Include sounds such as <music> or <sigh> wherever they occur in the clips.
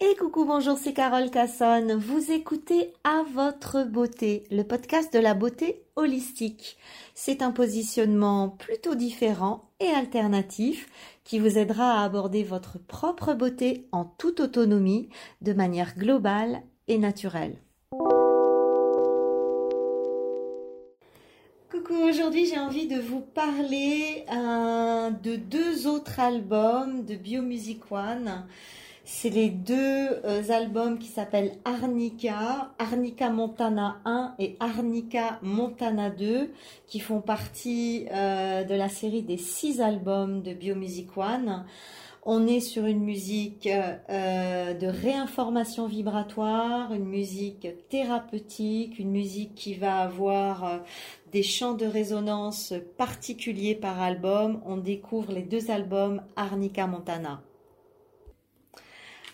Et coucou, bonjour, c'est Carole Cassonne. Vous écoutez À votre beauté, le podcast de la beauté holistique. C'est un positionnement plutôt différent et alternatif qui vous aidera à aborder votre propre beauté en toute autonomie, de manière globale et naturelle. Coucou, aujourd'hui j'ai envie de vous parler euh, de deux autres albums de Biomusic One. C'est les deux euh, albums qui s'appellent Arnica, Arnica Montana 1 et Arnica Montana 2, qui font partie euh, de la série des six albums de Biomusic One. On est sur une musique euh, de réinformation vibratoire, une musique thérapeutique, une musique qui va avoir des champs de résonance particuliers par album. On découvre les deux albums Arnica Montana.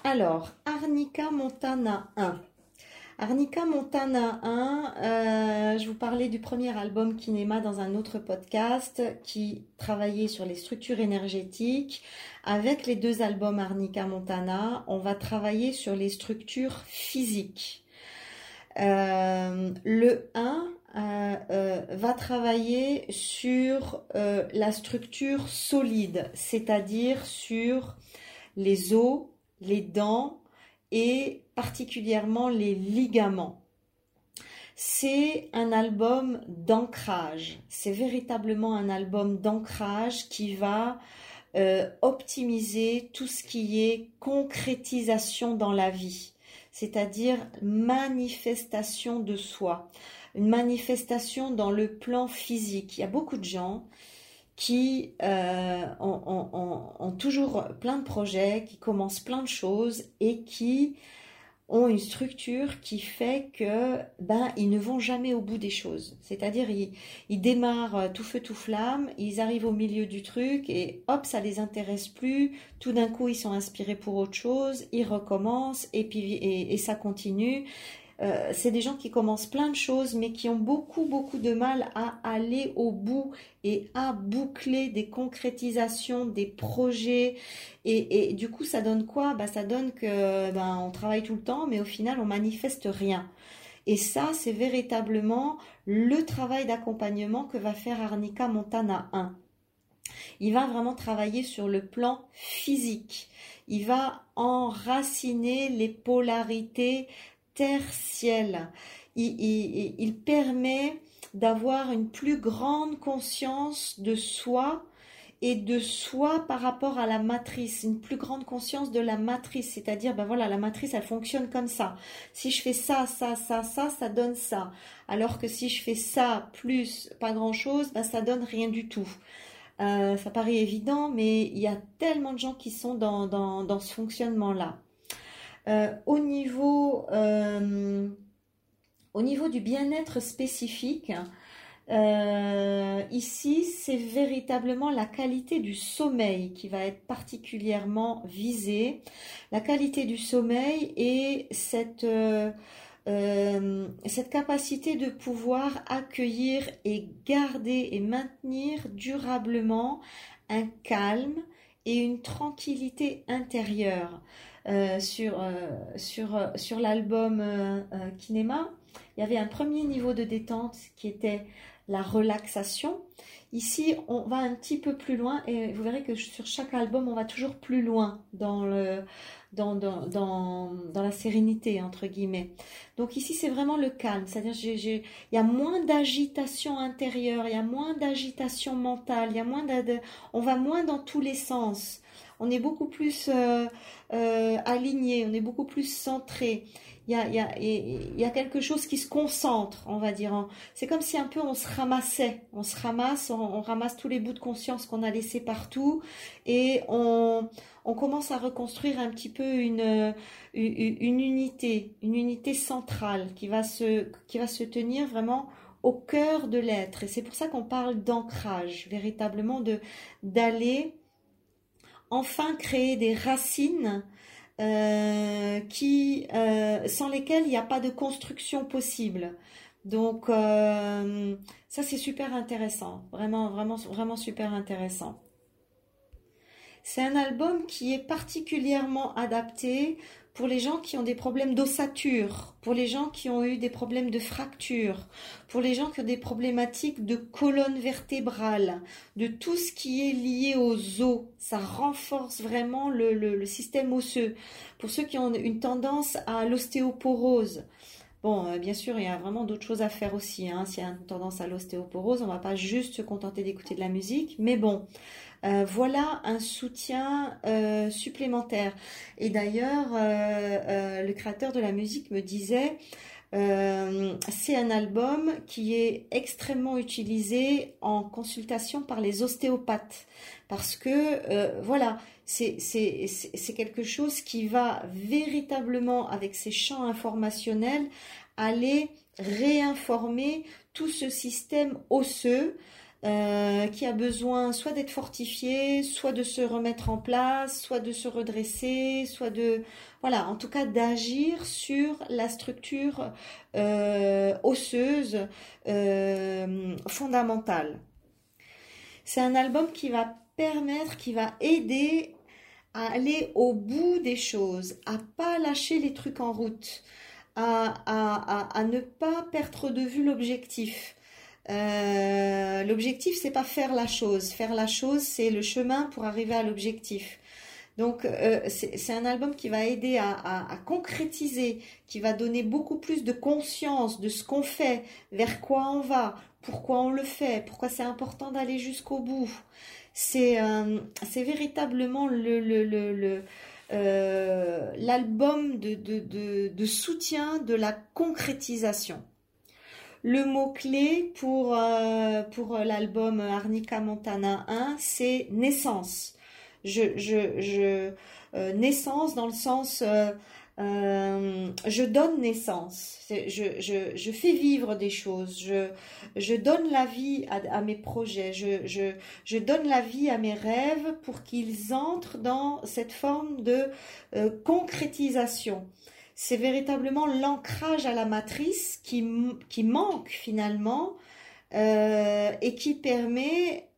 Alors, Arnica Montana 1. Arnica Montana 1, euh, je vous parlais du premier album Kinema dans un autre podcast qui travaillait sur les structures énergétiques. Avec les deux albums Arnica Montana, on va travailler sur les structures physiques. Euh, le 1 euh, va travailler sur la structure solide, c'est-à-dire sur les os, les dents et particulièrement les ligaments. C'est un album d'ancrage. C'est véritablement un album d'ancrage qui va euh, optimiser tout ce qui est concrétisation dans la vie, c'est-à-dire manifestation de soi, une manifestation dans le plan physique. Il y a beaucoup de gens qui euh, ont, toujours plein de projets, qui commencent plein de choses et qui ont une structure qui fait que ben ils ne vont jamais au bout des choses. C'est-à-dire ils, démarrent tout feu tout flamme, ils arrivent au milieu du truc et hop ça les intéresse plus. Tout d'un coup ils sont inspirés pour autre chose, ils recommencent et puis et ça continue euh, c'est des gens qui commencent plein de choses, mais qui ont beaucoup, beaucoup de mal à aller au bout et à boucler des concrétisations, des projets. Et, du coup, ça donne quoi? Bah, Ça donne que ben, on travaille tout le temps, mais au final, on manifeste rien. Et ça, c'est véritablement le travail d'accompagnement que va faire Arnica Montana 1. Il va vraiment travailler sur le plan physique. Il va enraciner les polarités terre-ciel. Il, permet d'avoir une plus grande conscience de soi et de soi par rapport à la matrice, une plus grande conscience de la matrice, c'est-à-dire, ben voilà, la matrice, elle fonctionne comme ça. Si je fais ça, ça, ça, ça, ça donne ça. Alors que si je fais ça plus pas grand-chose, ben ça donne rien du tout. Euh, ça paraît évident, mais il y a tellement de gens qui sont dans, dans ce fonctionnement-là. Euh, au, niveau, euh, au niveau du bien-être spécifique, euh, ici, c'est véritablement la qualité du sommeil qui va être particulièrement visée. La qualité du sommeil et cette, cette capacité de pouvoir accueillir et garder et maintenir durablement un calme et une tranquillité intérieure. Euh, sur, euh, sur, euh, sur l'album Kinema, il y avait un premier niveau de détente qui était la relaxation. Ici, on va un petit peu plus loin et vous verrez que sur chaque album, on va toujours plus loin dans, le, dans, dans, dans, dans la sérénité, entre guillemets. Donc ici, c'est vraiment le calme. C'est-à-dire, il y a moins d'agitation intérieure, il y a moins d'agitation mentale, y a moins on va moins dans tous les sens on est beaucoup plus euh, euh, aligné, on est beaucoup plus centré. Il y, a, quelque chose qui se concentre, on va dire. C'est comme si un peu on se ramassait, on se ramasse, on, ramasse tous les bouts de conscience qu'on a laissés partout et on, commence à reconstruire un petit peu une, une, unité, une unité centrale qui va se, qui va se tenir vraiment au cœur de l'être. Et c'est pour ça qu'on parle d'ancrage, véritablement de d'aller enfin créer des racines euh, qui, euh, sans lesquelles il n'y a pas de construction possible. Donc euh, ça c'est super intéressant, vraiment vraiment vraiment super intéressant. c'est un album qui est particulièrement adapté pour les gens qui ont des problèmes d'ossature, pour les gens qui ont eu des problèmes de fracture, pour les gens qui ont des problématiques de colonne vertébrale, de tout ce qui est lié aux os. Ça renforce vraiment le, système osseux. Pour ceux qui ont une tendance à l'ostéoporose, Bon, euh, bien sûr, il y a vraiment d'autres choses à faire aussi. Hein. S'il y a une tendance à l'ostéoporose, on ne va pas juste se contenter d'écouter de la musique. Mais bon, euh, voilà un soutien euh, supplémentaire. Et d'ailleurs, le créateur de la musique me disait, c'est un album qui est extrêmement utilisé en consultation par les ostéopathes. Parce que, voilà, c'est quelque chose qui va véritablement, avec ses champs informationnels, aller réinformer tout ce système osseux euh, qui a besoin soit d'être fortifié, soit de se remettre en place, soit de se redresser, soit de voilà, en tout cas d'agir sur la structure euh, osseuse euh, fondamentale. C'est un album qui va permettre, qui va aider à aller au bout des choses, à pas lâcher les trucs en route, à, ne pas perdre de vue l'objectif. Euh, l'objectif, c'est pas faire la chose. Faire la chose, c'est le chemin pour arriver à l'objectif. Donc, euh, c'est un album qui va aider à, concrétiser, qui va donner beaucoup plus de conscience de ce qu'on fait, vers quoi on va, pourquoi on le fait, pourquoi c'est important d'aller jusqu'au bout c'est véritablement le, le, le, l'album de, soutien de la concrétisation. Le mot-clé pour, euh, pour l'album Arnica Montana 1, c'est naissance. Je, je, je, naissance dans le sens euh, je donne naissance, je, je, je, fais vivre des choses, je, je donne la vie à, mes projets, je, je, donne la vie à mes rêves pour qu'ils entrent dans cette forme de euh, concrétisation. C'est véritablement l'ancrage à la matrice qui, manque finalement euh, et qui permet,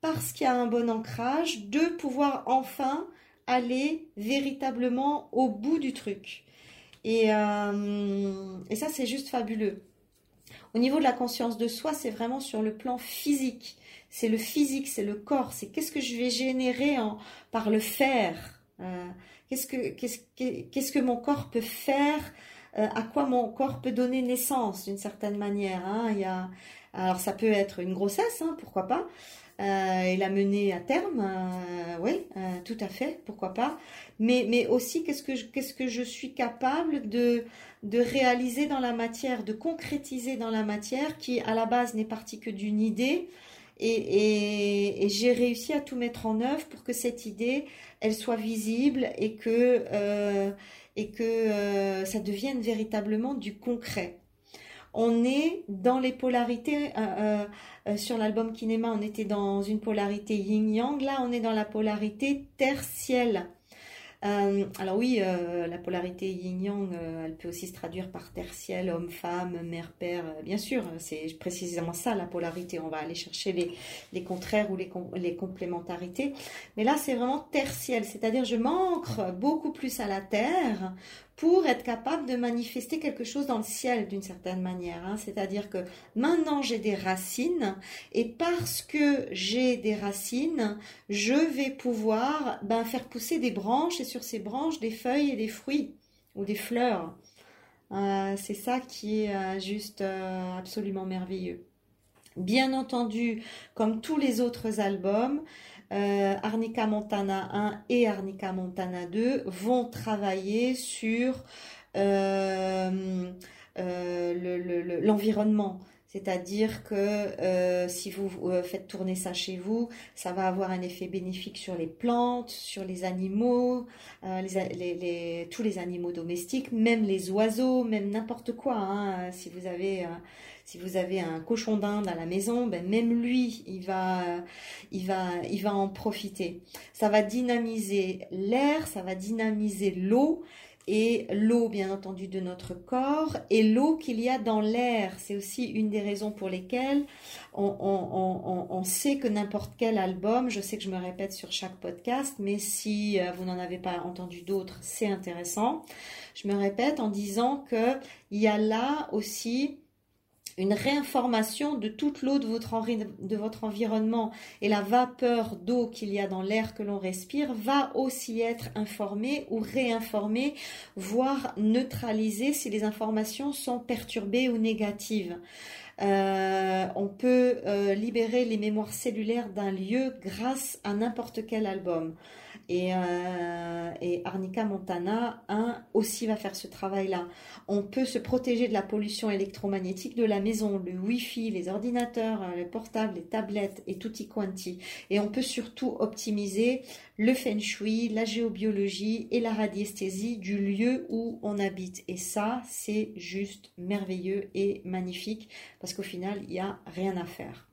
parce qu'il y a un bon ancrage, de pouvoir enfin aller véritablement au bout du truc. Et, euh, et ça, c'est juste fabuleux. Au niveau de la conscience de soi, c'est vraiment sur le plan physique. C'est le physique, c'est le corps. C'est qu'est-ce que je vais générer par le faire. Euh, qu'est-ce que qu'est-ce que mon corps peut faire euh, À quoi mon corps peut donner naissance d'une certaine manière. Hein. Il y a, alors ça peut être une grossesse, hein, pourquoi pas euh, et la mener à terme, euh, oui, euh, tout à fait, pourquoi pas. Mais, mais aussi, qu'est-ce que, je, qu'est-ce que je suis capable de, de réaliser dans la matière, de concrétiser dans la matière, qui à la base n'est partie que d'une idée. Et, et, et, j'ai réussi à tout mettre en œuvre pour que cette idée, elle soit visible et que, euh, et que euh, ça devienne véritablement du concret on est dans les polarités. Euh, euh, euh, sur l'album Kinema, on était dans une polarité yin-yang. Là, on est dans la polarité terre-ciel. Alors oui, la polarité yin-yang, elle peut aussi se traduire par terre-ciel, homme-femme, mère-père. bien sûr, c'est précisément ça la polarité. On va aller chercher les, contraires ou les, les complémentarités. Mais là, c'est vraiment terre-ciel, c'est-à-dire je m'ancre beaucoup plus à la terre pour être capable de manifester quelque chose dans le ciel d'une certaine manière. Hein. C'est-à-dire que maintenant j'ai des racines et parce que j'ai des racines, je vais pouvoir ben, faire pousser des branches et sur ces branches des feuilles et des fruits ou des fleurs. Euh, c'est ça qui est euh, juste euh, absolument merveilleux. Bien entendu, comme tous les autres albums, euh, Arnica Montana 1 et Arnica Montana 2 vont travailler sur euh, euh, l'environnement. C'est-à-dire que si vous faites tourner ça chez vous, ça va avoir un effet bénéfique sur les plantes, sur les animaux, tous les animaux domestiques, même les oiseaux, même n'importe quoi. Hein. Si vous avez si vous avez un cochon d'Inde à la maison, ben même lui, il va, il va, il va en profiter. Ça va dynamiser l'air, ça va dynamiser l'eau, et l'eau bien entendu de notre corps et l'eau qu'il y a dans l'air. C'est aussi une des raisons pour lesquelles on, sait que n'importe quel album, je sais que je me répète sur chaque podcast, mais si euh, vous n'en avez pas entendu d'autres, c'est intéressant. Je me répète en disant que il y a là aussi une réinformation de toute l'eau de votre, environnement et la vapeur d'eau qu'il y a dans l'air que l'on respire va aussi être informée ou réinformée, voire neutralisée si les informations sont perturbées ou négatives. Euh, on peut euh, libérer les mémoires cellulaires d'un lieu grâce à n'importe quel album. Euh, et, Arnica Montana 1 aussi va faire ce travail-là. On peut se protéger de la pollution électromagnétique de la maison, le Wi-Fi, les ordinateurs, euh, les portables, les tablettes et tutti quanti. Et on peut surtout optimiser le feng shui, la géobiologie et la radiesthésie du lieu où on habite. Et ça, c'est juste merveilleux et magnifique parce qu'au final, il n'y a rien à faire.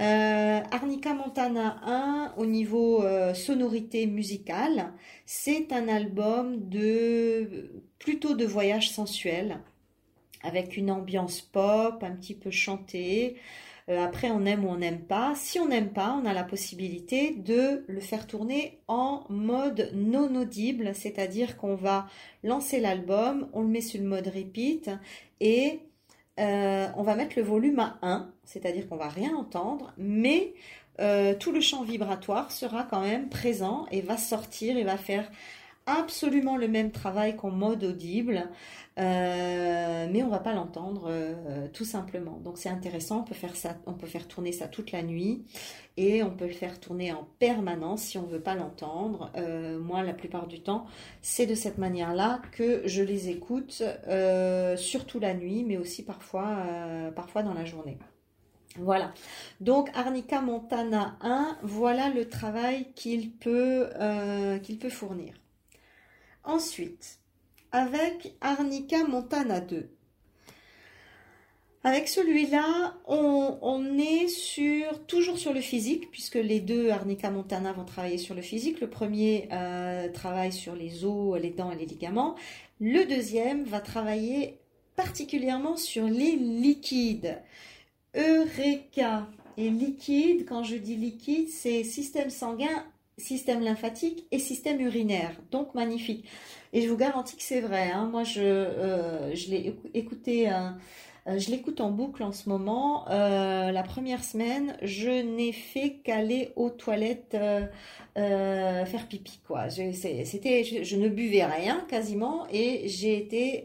Euh, Arnica Montana 1, au niveau euh, sonorité musicale, c'est un album de plutôt de voyage sensuel, avec une ambiance pop, un petit peu chantée. Euh, après, on aime ou on n'aime pas. Si on n'aime pas, on a la possibilité de le faire tourner en mode non audible, c'est-à-dire qu'on va lancer l'album, on le met sur le mode repeat et euh, on va mettre le volume à 1, c'est-à-dire qu'on va rien entendre, mais euh, tout le champ vibratoire sera quand même présent et va sortir et va faire absolument le même travail qu'en mode audible, euh, mais on va pas l'entendre tout simplement. Donc c'est intéressant, on peut faire tourner ça toute la nuit et on peut le faire tourner en permanence si on veut pas l'entendre. Euh, moi, la plupart du temps, c'est de cette manière-là que je les écoute, surtout la nuit, mais aussi parfois, parfois dans la journée. Voilà. Donc Arnica Montana 1, voilà le travail qu'il peut, qu'il peut fournir. Ensuite, avec Arnica Montana 2. Avec celui-là, on, est sur, toujours sur le physique, puisque les deux Arnica Montana vont travailler sur le physique. Le premier euh, travaille sur les os, les dents et les ligaments. Le deuxième va travailler particulièrement sur les liquides. Eureka et liquide, quand je dis liquide, c'est système sanguin système lymphatique et système urinaire. Donc magnifique. Et je vous garantis que c'est vrai. Hein. Moi, je, euh, l'ai écouté, euh, je l'écoute en boucle en ce moment. la première semaine, je n'ai fait qu'aller aux toilettes faire pipi. Quoi. C'était, je, ne buvais rien quasiment et j'ai été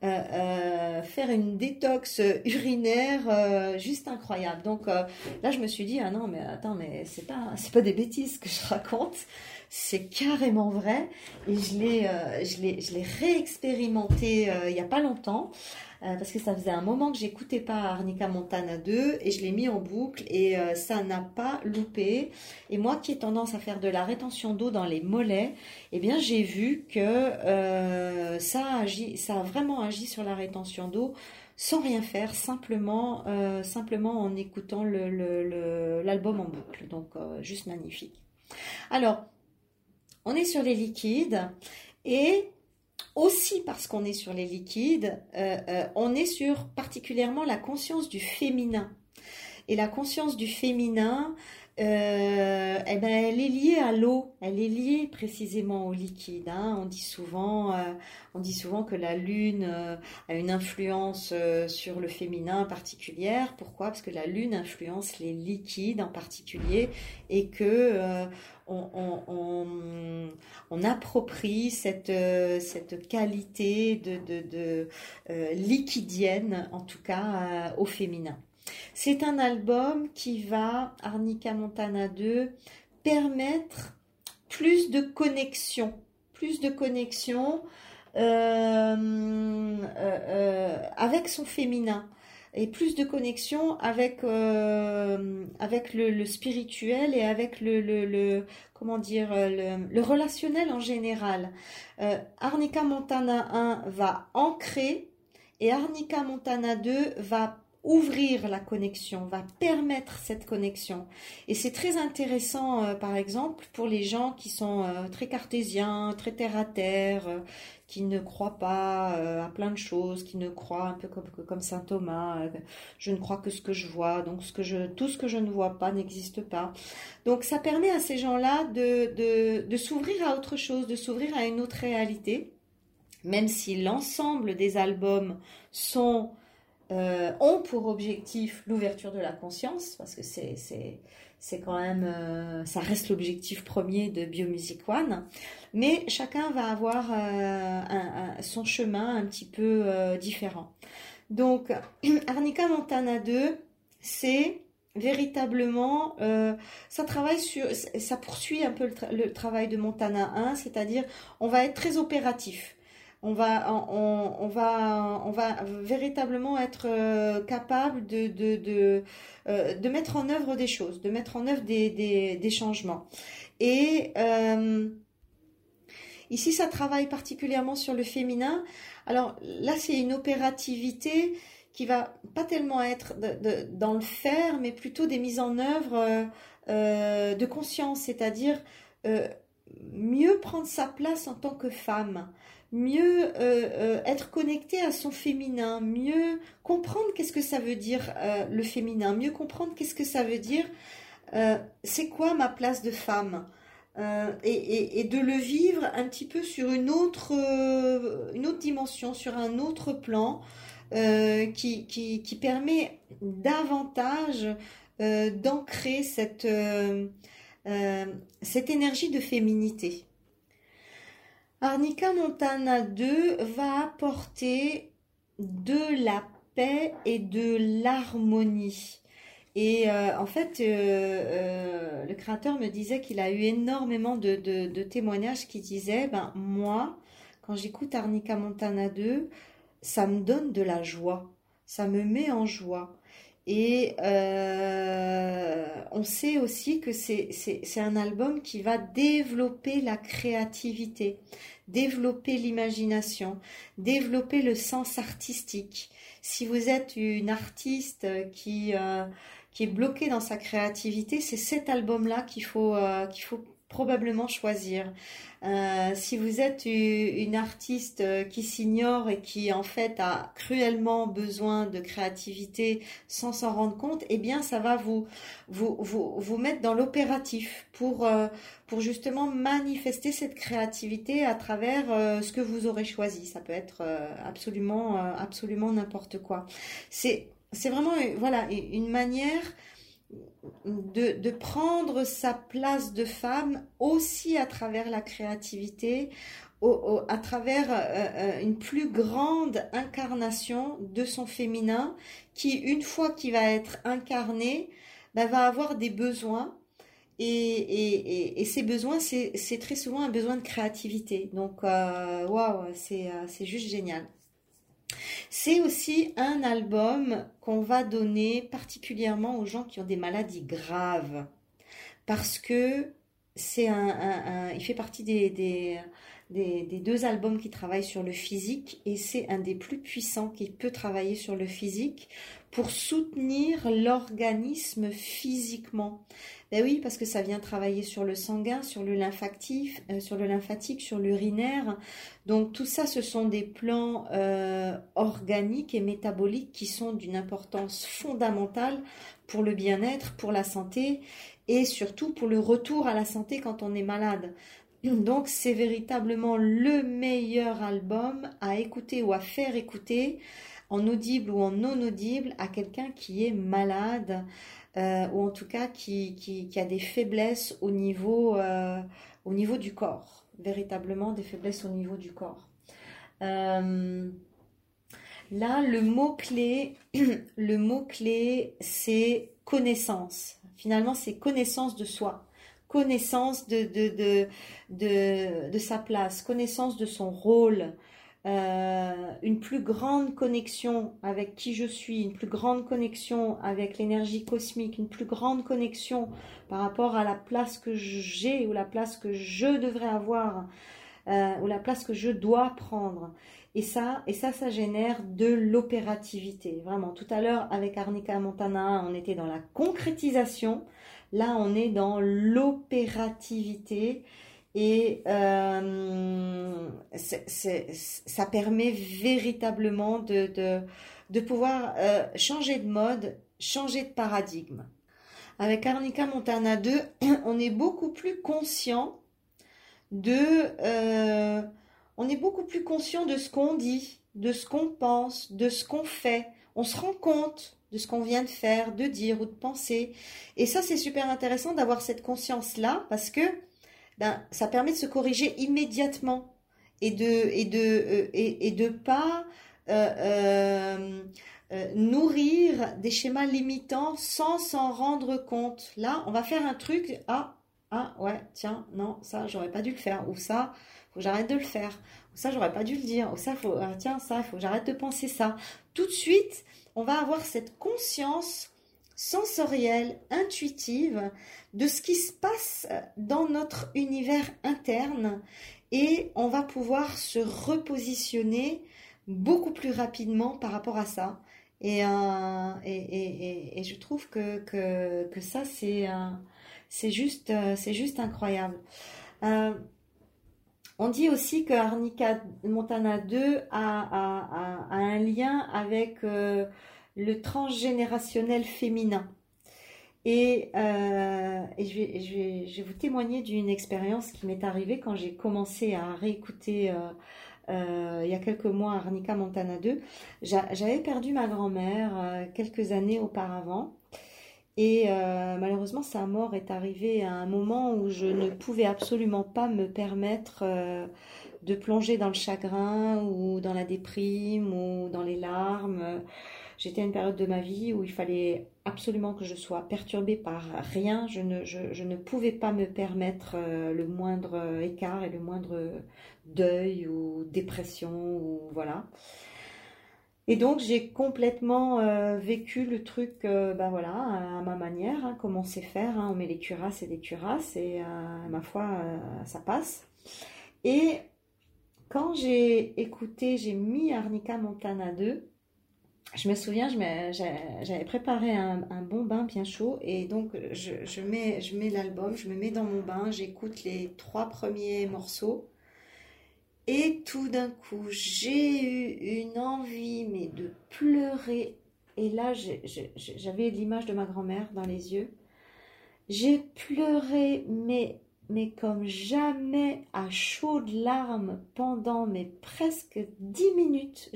faire une détox urinaire juste incroyable. Donc là, je me suis dit ah non mais attends mais c'est pas c'est pas des bêtises que je raconte c'est carrément vrai et je l'ai euh, je l'ai je l'ai réexpérimenté euh, il y a pas longtemps euh, parce que ça faisait un moment que j'écoutais pas Arnica Montana 2 et je l'ai mis en boucle et ça n'a pas loupé et moi qui ai tendance à faire de la rétention d'eau dans les mollets eh bien j'ai vu que ça a agi ça a vraiment agi sur la rétention d'eau sans rien faire, simplement, simplement en écoutant l'album en boucle. Donc, juste magnifique. Alors, on est sur les liquides et aussi parce qu'on est sur les liquides, euh, euh, on est sur particulièrement la conscience du féminin. Et la conscience du féminin, euh, eh ben, elle est liée à l'eau, elle est liée précisément au liquide. Hein. On dit souvent, euh, on dit souvent que la lune euh, a une influence sur le féminin particulière. Pourquoi? Parce que la lune influence les liquides en particulier et que on, approprie cette, qualité de liquidienne, en tout cas au féminin. C'est un album qui va, Arnica Montana 2, permettre plus de connexion, plus de connexion euh, euh, euh, avec son féminin et plus de connexion avec avec le, spirituel et avec le, comment dire le, relationnel en général. Arnica Montana 1 va ancrer et Arnica Montana 2 va ouvrir la connexion, va permettre cette connexion. Et c'est très intéressant, euh, par exemple, pour les gens qui sont euh, très cartésiens, très terre à terre, euh, qui ne croient pas à plein de choses, qui ne croient un peu comme, saint Thomas, je ne crois que ce que je vois, donc tout ce que je ne vois pas n'existe pas. Donc ça permet à ces gens-là de s'ouvrir à autre chose, de s'ouvrir à une autre réalité, même si l'ensemble des albums sont euh, ont pour objectif l'ouverture de la conscience, parce que c'est, c'est, c'est quand même, euh, ça reste l'objectif premier de Biomusic One, mais chacun va avoir euh, son chemin un petit peu différent. Donc, <clears throat> Arnica Montana 2, c'est véritablement, ça travaille sur, ça poursuit un peu le travail de Montana 1, c'est-à-dire on va être très opératif on va, on, va, on va véritablement être euh, capable de, de, euh, de, mettre en œuvre des choses, de mettre en œuvre des, changements. Et euh, ici, ça travaille particulièrement sur le féminin. Alors là, c'est une opérativité qui va pas tellement être dans le faire, mais plutôt des mises en œuvre de conscience, c'est-à-dire mieux prendre sa place en tant que femme, mieux euh, euh, être connecté à son féminin, mieux comprendre qu'est-ce que ça veut dire euh, le féminin, mieux comprendre qu'est-ce que ça veut dire c'est quoi ma place de femme. Et, de le vivre un petit peu sur une autre, une autre dimension, sur un autre plan, qui, qui, qui, permet davantage d'ancrer cette, cette énergie de féminité. Arnica Montana 2 va apporter de la paix et de l'harmonie. Et euh, en fait, euh, euh, le créateur me disait qu'il a eu énormément de, témoignages qui disaient, ben moi, quand j'écoute Arnica Montana 2, ça me donne de la joie, ça me met en joie. Et on sait aussi que c'est un album qui va développer la créativité développer l'imagination, développer le sens artistique. Si vous êtes une artiste qui, euh, qui est bloquée dans sa créativité, c'est cet album-là qu'il faut, euh, qu'il faut probablement choisir. Euh, si vous êtes une artiste euh, qui s'ignore et qui en fait a cruellement besoin de créativité sans s'en rendre compte, eh bien ça va vous vous, vous, vous mettre dans l'opératif pour, euh, pour justement manifester cette créativité à travers ce que vous aurez choisi. Ça peut être absolument absolument n'importe quoi. C'est vraiment voilà une manière de, prendre sa place de femme aussi à travers la créativité, à travers euh, euh, une plus grande incarnation de son féminin qui, une fois qu'il va être incarné, bah, va avoir des besoins. Et, ces besoins, c'est très souvent un besoin de créativité. Donc, euh, waouh, c'est juste génial. C'est aussi un album qu'on va donner particulièrement aux gens qui ont des maladies graves. Parce que c'est un, il fait partie des, des, des, deux albums qui travaillent sur le physique et c'est un des plus puissants qui peut travailler sur le physique pour soutenir l'organisme physiquement. Ben oui, parce que ça vient travailler sur le sanguin, sur le lymphatique, euh, sur le lymphatique, sur l'urinaire. Donc tout ça, ce sont des plans euh, organiques et métaboliques qui sont d'une importance fondamentale pour le bien-être, pour la santé et surtout pour le retour à la santé quand on est malade. Donc c'est véritablement le meilleur album à écouter ou à faire écouter en audible ou en non audible à quelqu'un qui est malade euh, ou en tout cas qui, qui, a des faiblesses au niveau, euh, au niveau du corps, véritablement des faiblesses au niveau du corps. Euh, là, le mot-clé, <clears throat> le mot-clé, c'est connaissance. Finalement, c'est connaissance de soi connaissance de, de, de, de, sa place, connaissance de son rôle, euh, une plus grande connexion avec qui je suis, une plus grande connexion avec l'énergie cosmique, une plus grande connexion par rapport à la place que j'ai ou la place que je devrais avoir ou la place que je dois prendre. Et ça, et ça, ça génère de l'opérativité. Vraiment, tout à l'heure, avec Arnica Montana, on était dans la concrétisation. Là, on est dans l'opérativité. Et euh, ça permet véritablement de, de, pouvoir euh, changer de mode, changer de paradigme. Avec Arnica Montana 2, <clears throat> on est beaucoup plus conscient de... Euh, on est beaucoup plus conscient de ce qu'on dit, de ce qu'on pense, de ce qu'on fait. On se rend compte de ce qu'on vient de faire, de dire ou de penser. Et ça, c'est super intéressant d'avoir cette conscience-là parce que ben, ça permet de se corriger immédiatement et de et de euh, et, de pas euh, euh, nourrir des schémas limitants sans s'en rendre compte. Là, on va faire un truc. Ah ah ouais tiens non ça j'aurais pas dû le faire ou ça faut que j'arrête de le faire ou ça j'aurais pas dû le dire ou ça faut ah, tiens ça faut que j'arrête de penser ça. Tout de suite on va avoir cette conscience sensorielle, intuitive de ce qui se passe dans notre univers interne et on va pouvoir se repositionner beaucoup plus rapidement par rapport à ça. Et, euh, je trouve que, ça, c'est c'est juste, juste incroyable. Euh, on dit aussi que Arnica Montana 2 a, un lien avec euh, le transgénérationnel féminin. Et, euh, je, vais, vous témoigner d'une expérience qui m'est arrivée quand j'ai commencé à réécouter euh, euh, il y a quelques mois Arnica Montana 2. J'avais perdu ma grand-mère quelques années auparavant. Et malheureusement, sa mort est arrivée à un moment où je ne pouvais absolument pas me permettre de plonger dans le chagrin ou dans la déprime ou dans les larmes. J'étais à une période de ma vie où il fallait absolument que je sois perturbée par rien. Je ne, pouvais pas me permettre euh, le moindre écart et le moindre deuil ou dépression ou voilà. Et donc j'ai complètement euh, vécu le truc, euh, ben voilà, à ma manière, hein, comme on sait faire. Hein. on met les cuirasses et des cuirasses et ma foi, ça passe. Et quand j'ai écouté, j'ai mis Arnica Montana 2, je me souviens, j'avais préparé un, bon bain bien chaud et donc je, mets, l'album, je me mets dans mon bain, j'écoute les trois premiers morceaux et tout d'un coup j'ai eu une envie mais de pleurer et là j'avais l'image de ma grand-mère dans les yeux. J'ai pleuré mais comme jamais à chaudes larmes pendant presque dix minutes.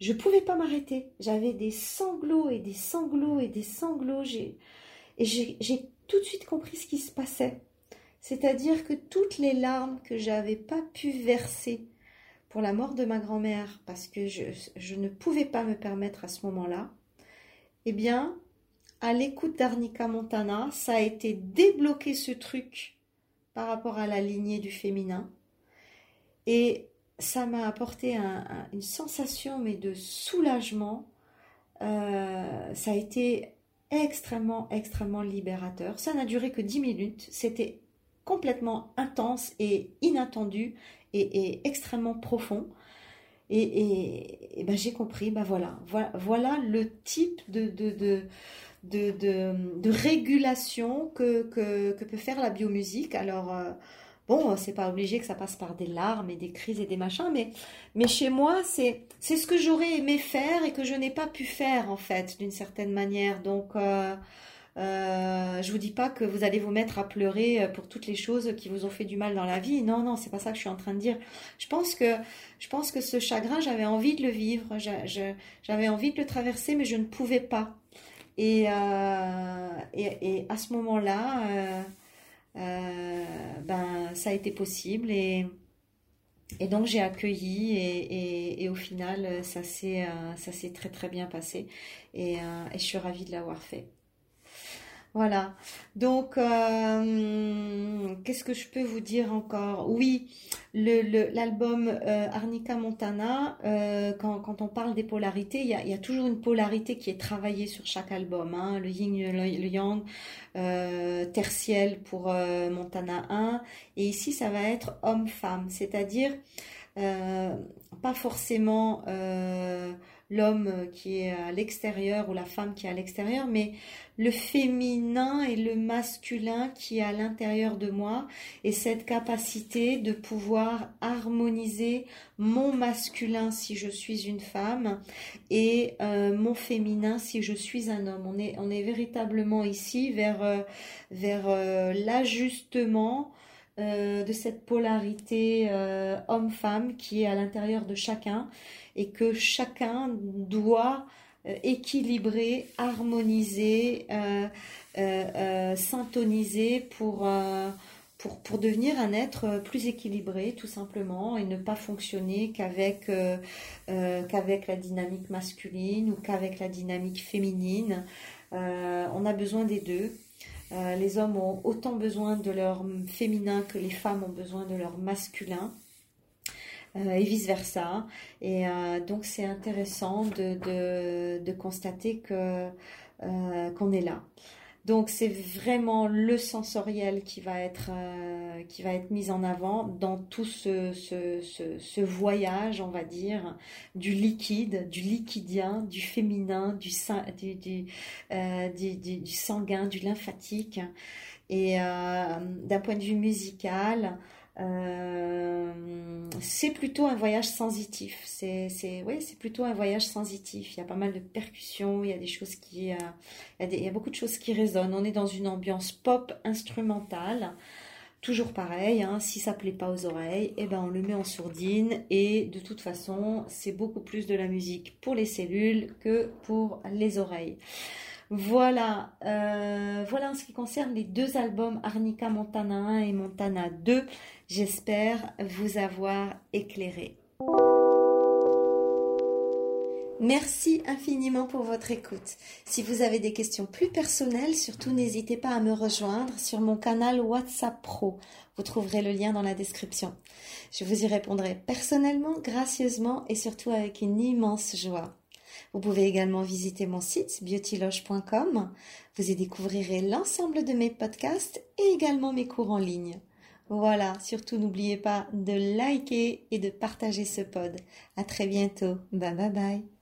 Je pouvais pas m'arrêter. J'avais des sanglots et des sanglots et des sanglots. et j'ai tout de suite compris ce qui se passait. C'est-à-dire que toutes les larmes que j'avais pas pu verser pour la mort de ma grand-mère, parce que je, ne pouvais pas me permettre à ce moment-là, eh bien, à l'écoute d'Arnica Montana, ça a été débloquer ce truc par rapport à la lignée du féminin. Et ça m'a apporté une sensation mais de soulagement. Euh, ça a été extrêmement, extrêmement libérateur. Ça n'a duré que 10 minutes. C'était complètement intense et inattendu et, extrêmement profond. Et, ben j'ai compris, ben voilà, voilà, le type de, de, de, régulation que, que, peut faire la biomusique. Alors, euh, Bon, c'est pas obligé que ça passe par des larmes et des crises et des machins, mais, chez moi, c'est, ce que j'aurais aimé faire et que je n'ai pas pu faire, en fait, d'une certaine manière. Donc, euh, euh, je vous dis pas que vous allez vous mettre à pleurer euh, pour toutes les choses qui vous ont fait du mal dans la vie. Non, non, c'est pas ça que je suis en train de dire. Je pense que, ce chagrin, j'avais envie de le vivre, j'avais envie de le traverser, mais je ne pouvais pas. Et, euh, à ce moment-là, euh, ben, ça a été possible et, et donc j'ai accueilli et, et, au final ça s'est euh, ça s'est très très bien passé et, euh, et je suis ravie de l'avoir fait. Voilà. Donc, euh, qu'est-ce que je peux vous dire encore? Oui, l'album euh, Arnica Montana, euh, quand, on parle des polarités, il y, a, toujours une polarité qui est travaillée sur chaque album. Hein. le yin, le, yang, tertiel pour Montana 1. Et ici, ça va être homme-femme, c'est-à-dire pas forcément l'homme qui est à l'extérieur ou la femme qui est à l'extérieur, mais le féminin et le masculin qui est à l'intérieur de moi et cette capacité de pouvoir harmoniser mon masculin si je suis une femme et euh, mon féminin si je suis un homme. On est, on est véritablement ici vers, euh, vers euh, l'ajustement de cette polarité homme-femme qui est à l'intérieur de chacun et que chacun doit euh, équilibrer, harmoniser, euh, euh, syntoniser pour, devenir un être plus équilibré tout simplement et ne pas fonctionner qu'avec qu'avec la dynamique masculine ou qu'avec la dynamique féminine. On a besoin des deux. les hommes ont autant besoin de leur féminin que les femmes ont besoin de leur masculin. Euh, et vice-versa. Et euh, donc c'est intéressant de, de, constater que euh, qu'on est là. Donc c'est vraiment le sensoriel qui va être être mis en avant dans tout ce, voyage, on va dire, du liquide, du liquidien, du féminin, du, du, du, du, du sanguin, du lymphatique. Et d'un point de vue musical, euh, c'est plutôt un voyage sensitif. C'est, c'est, c'est plutôt un voyage sensitif. Il y a pas mal de percussions, il y a des choses qui, euh, il, y a beaucoup de choses qui résonnent. On est dans une ambiance pop instrumentale. Toujours pareil, hein, si ça plaît pas aux oreilles, eh ben on le met en sourdine et de toute façon c'est beaucoup plus de la musique pour les cellules que pour les oreilles. Voilà, euh, voilà en ce qui concerne les deux albums Arnica Montana 1 et Montana 2. J'espère vous avoir éclairé. Merci infiniment pour votre écoute. Si vous avez des questions plus personnelles, surtout n'hésitez pas à me rejoindre sur mon canal WhatsApp Pro. Vous trouverez le lien dans la description. Je vous y répondrai personnellement, gracieusement et surtout avec une immense joie. Vous pouvez également visiter mon site beautyloge.com. Vous y découvrirez l'ensemble de mes podcasts et également mes cours en ligne. Voilà, surtout n'oubliez pas de liker et de partager ce pod. À très bientôt. Bye bye bye.